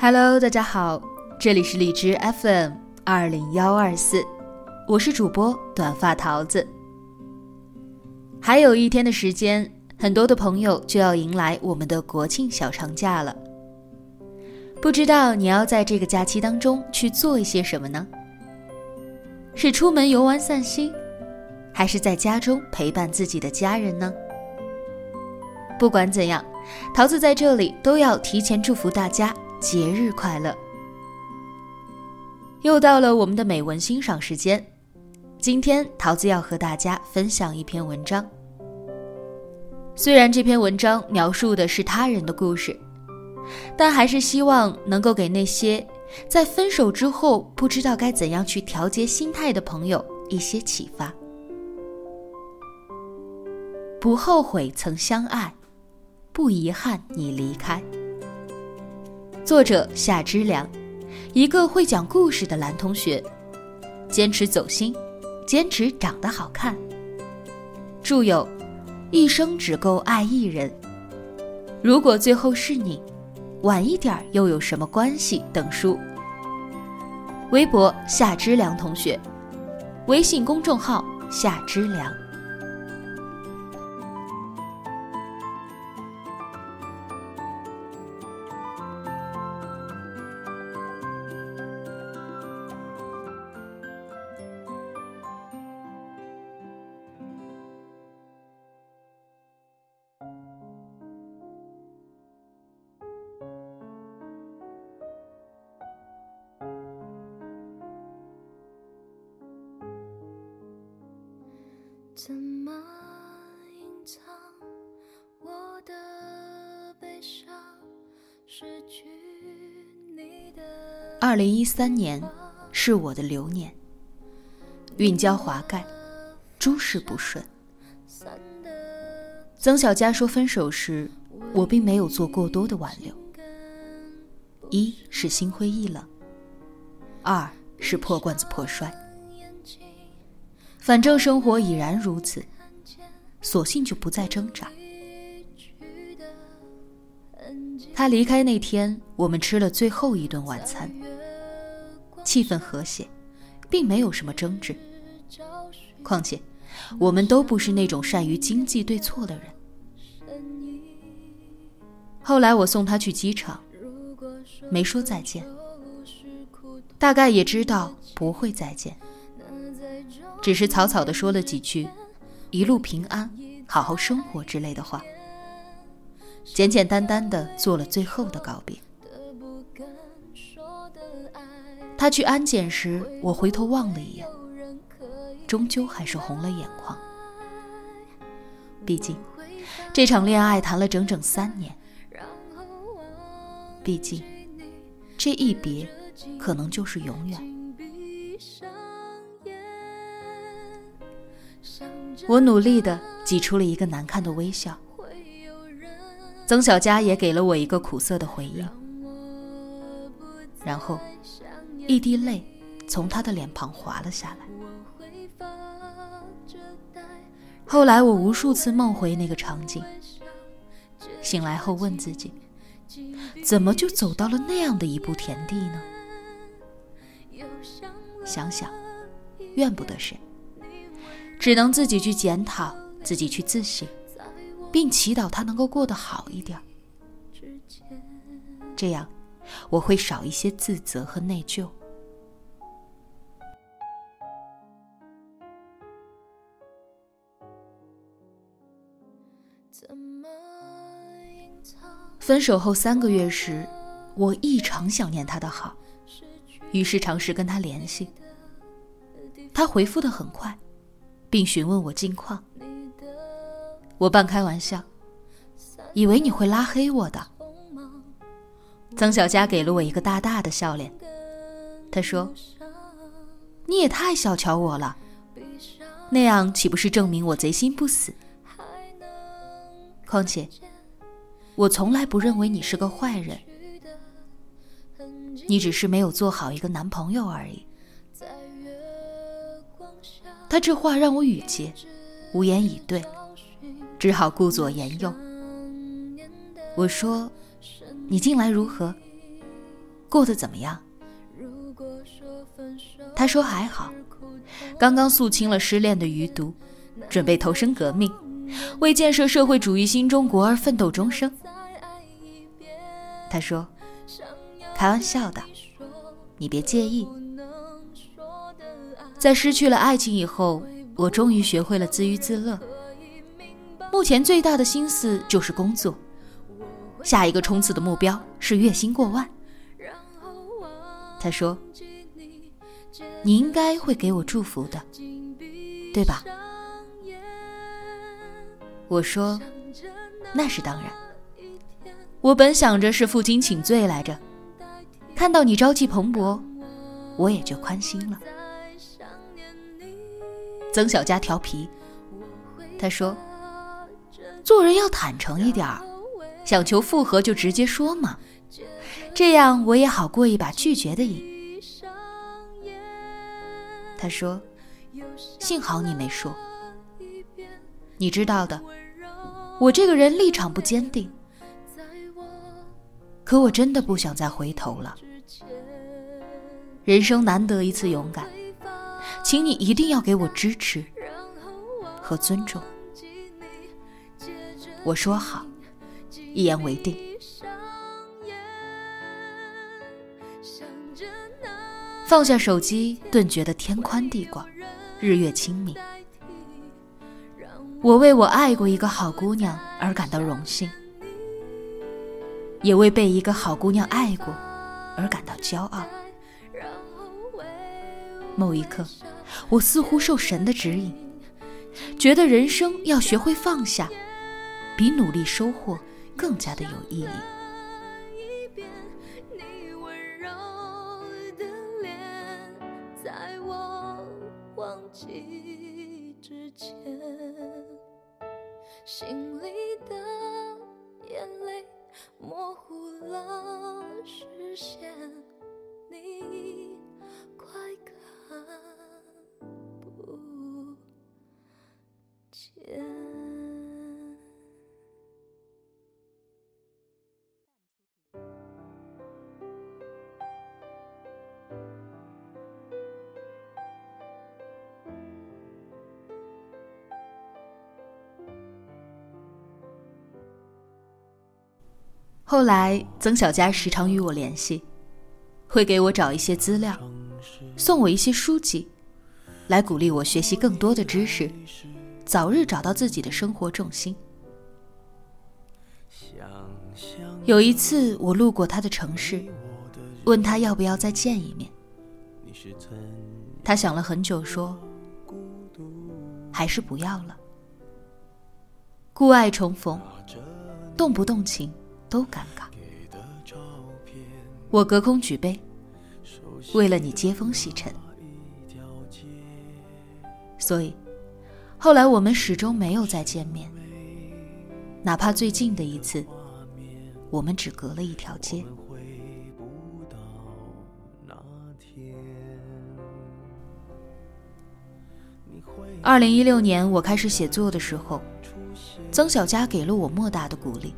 Hello，大家好，这里是荔枝 FM 二零幺二四，我是主播短发桃子。还有一天的时间，很多的朋友就要迎来我们的国庆小长假了。不知道你要在这个假期当中去做一些什么呢？是出门游玩散心，还是在家中陪伴自己的家人呢？不管怎样，桃子在这里都要提前祝福大家。节日快乐！又到了我们的美文欣赏时间。今天桃子要和大家分享一篇文章。虽然这篇文章描述的是他人的故事，但还是希望能够给那些在分手之后不知道该怎样去调节心态的朋友一些启发。不后悔曾相爱，不遗憾你离开。作者夏之良，一个会讲故事的男同学，坚持走心，坚持长得好看。著有《一生只够爱一人》，如果最后是你，晚一点又有什么关系？等书。微博夏之良同学，微信公众号夏之良。怎么隐藏我的悲伤？失去你的。二零一三年是我的流年，运交华盖，诸事不顺。曾小佳说分手时，我并没有做过多的挽留。一是心灰意冷，二是破罐子破摔。反正生活已然如此，索性就不再挣扎。他离开那天，我们吃了最后一顿晚餐，气氛和谐，并没有什么争执。况且，我们都不是那种善于经济对错的人。后来我送他去机场，没说再见，大概也知道不会再见。只是草草的说了几句“一路平安，好好生活”之类的话，简简单单的做了最后的告别。他去安检时，我回头望了一眼，终究还是红了眼眶。毕竟，这场恋爱谈了整整三年。毕竟，这一别，可能就是永远。我努力的挤出了一个难看的微笑，曾小佳也给了我一个苦涩的回应，然后一滴泪从他的脸庞滑了下来。后来我无数次梦回那个场景，醒来后问自己，怎么就走到了那样的一步田地呢？想想，怨不得谁。只能自己去检讨，自己去自省，并祈祷他能够过得好一点。这样，我会少一些自责和内疚。分手后三个月时，我异常想念他的好，于是尝试跟他联系。他回复的很快。并询问我近况，我半开玩笑，以为你会拉黑我的。曾小佳给了我一个大大的笑脸，他说：“你也太小瞧我了，那样岂不是证明我贼心不死？况且，我从来不认为你是个坏人，你只是没有做好一个男朋友而已。”他这话让我语结，无言以对，只好顾左言右。我说：“你近来如何？过得怎么样？”他说：“还好，刚刚肃清了失恋的余毒，准备投身革命，为建设社会主义新中国而奋斗终生。”他说：“开玩笑的，你别介意。”在失去了爱情以后，我终于学会了自娱自乐。目前最大的心思就是工作，下一个冲刺的目标是月薪过万。他说：“你应该会给我祝福的，对吧？”我说：“那是当然。我本想着是负荆请罪来着，看到你朝气蓬勃，我也就宽心了。”曾小佳调皮，他说：“做人要坦诚一点儿，想求复合就直接说嘛，这样我也好过一把拒绝的瘾。”他说：“幸好你没说，你知道的，我这个人立场不坚定，可我真的不想再回头了。人生难得一次勇敢。”请你一定要给我支持和尊重。我说好，一言为定。放下手机，顿觉得天宽地广，日月清明。我为我爱过一个好姑娘而感到荣幸，也为被一个好姑娘爱过而感到骄傲。某一刻。我似乎受神的指引，觉得人生要学会放下，比努力收获更加的有意义。心里的眼泪模糊了视线，你后来，曾小佳时常与我联系，会给我找一些资料，送我一些书籍，来鼓励我学习更多的知识。早日找到自己的生活重心。有一次，我路过他的城市，问他要不要再见一面。他想了很久，说：“还是不要了。故爱重逢，动不动情都尴尬。我隔空举杯，为了你接风洗尘。所以。”后来我们始终没有再见面，哪怕最近的一次，我们只隔了一条街。二零一六年我开始写作的时候，曾小佳给了我莫大的鼓励。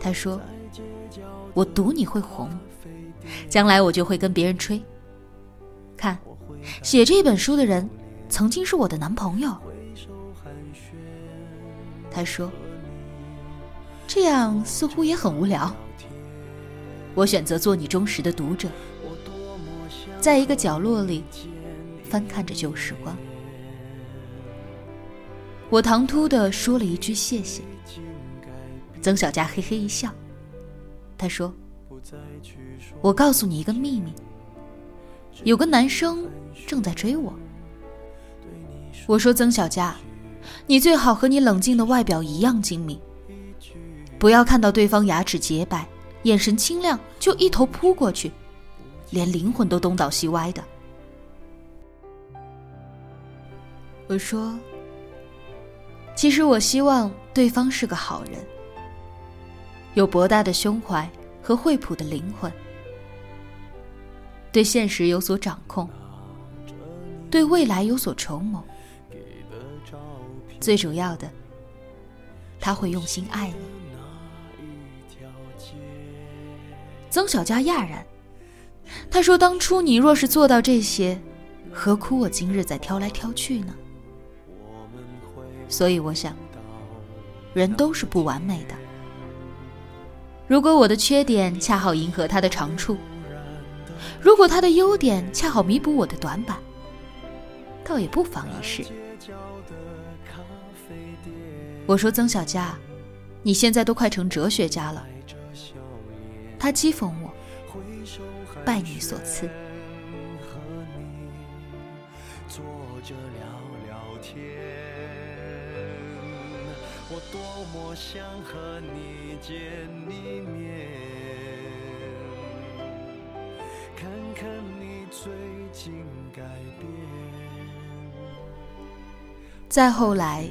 他说：“我赌你会红，将来我就会跟别人吹。看，写这本书的人。”曾经是我的男朋友，他说：“这样似乎也很无聊。”我选择做你忠实的读者，在一个角落里翻看着旧时光。我唐突的说了一句谢谢。曾小佳嘿嘿一笑，他说：“我告诉你一个秘密，有个男生正在追我。”我说：“曾小佳，你最好和你冷静的外表一样精明，不要看到对方牙齿洁白、眼神清亮就一头扑过去，连灵魂都东倒西歪的。”我说：“其实我希望对方是个好人，有博大的胸怀和惠普的灵魂，对现实有所掌控，对未来有所筹谋。最主要的，他会用心爱你。曾小佳讶然，他说：“当初你若是做到这些，何苦我今日再挑来挑去呢？”所以我想，人都是不完美的。如果我的缺点恰好迎合他的长处，如果他的优点恰好弥补我的短板，倒也不妨一试。我说曾小佳，你现在都快成哲学家了。他讥讽我，拜你所赐。我多么想和你见一面，看看你最近改变。再后来，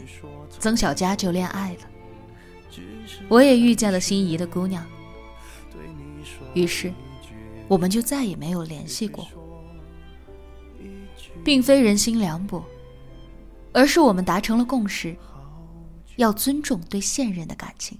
曾小佳就恋爱了，我也遇见了心仪的姑娘，于是我们就再也没有联系过，并非人心凉薄，而是我们达成了共识。要尊重对现任的感情。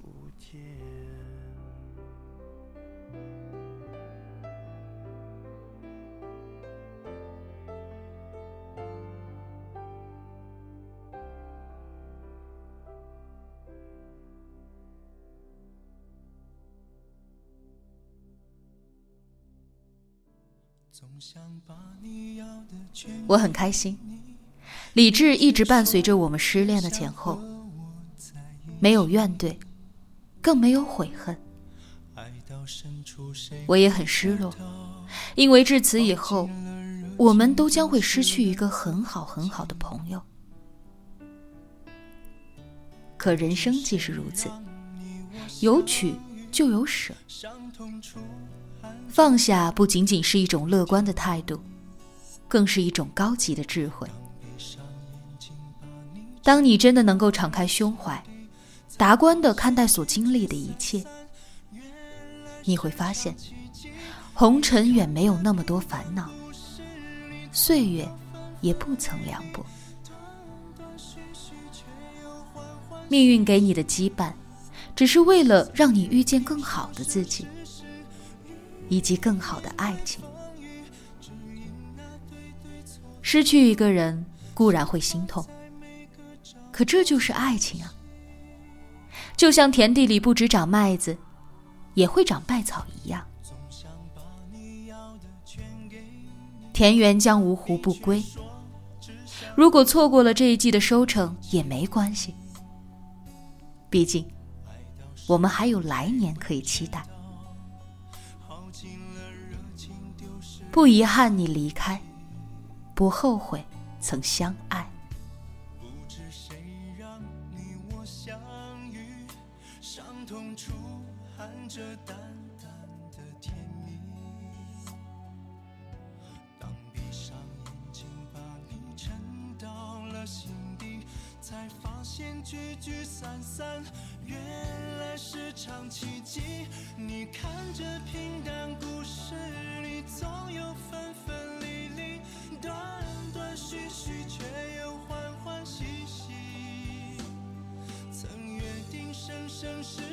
我很开心，理智一直伴随着我们失恋的前后。没有怨怼，更没有悔恨。我也很失落，因为至此以后，我们都将会失去一个很好很好的朋友。可人生既是如此，有取就有舍。放下不仅仅是一种乐观的态度，更是一种高级的智慧。当你真的能够敞开胸怀。达观的看待所经历的一切，你会发现，红尘远没有那么多烦恼，岁月也不曾凉薄。命运给你的羁绊，只是为了让你遇见更好的自己，以及更好的爱情。失去一个人固然会心痛，可这就是爱情啊。就像田地里不只长麦子，也会长败草一样。田园将芜湖不归。如果错过了这一季的收成也没关系，毕竟我们还有来年可以期待。不遗憾你离开，不后悔曾相爱。这淡淡的甜蜜。当闭上眼睛，把你沉到了心底，才发现聚聚散散，原来是场奇迹。你看这平淡故事里，总有分分离离，断断续续，却又欢欢喜喜。曾约定生生世。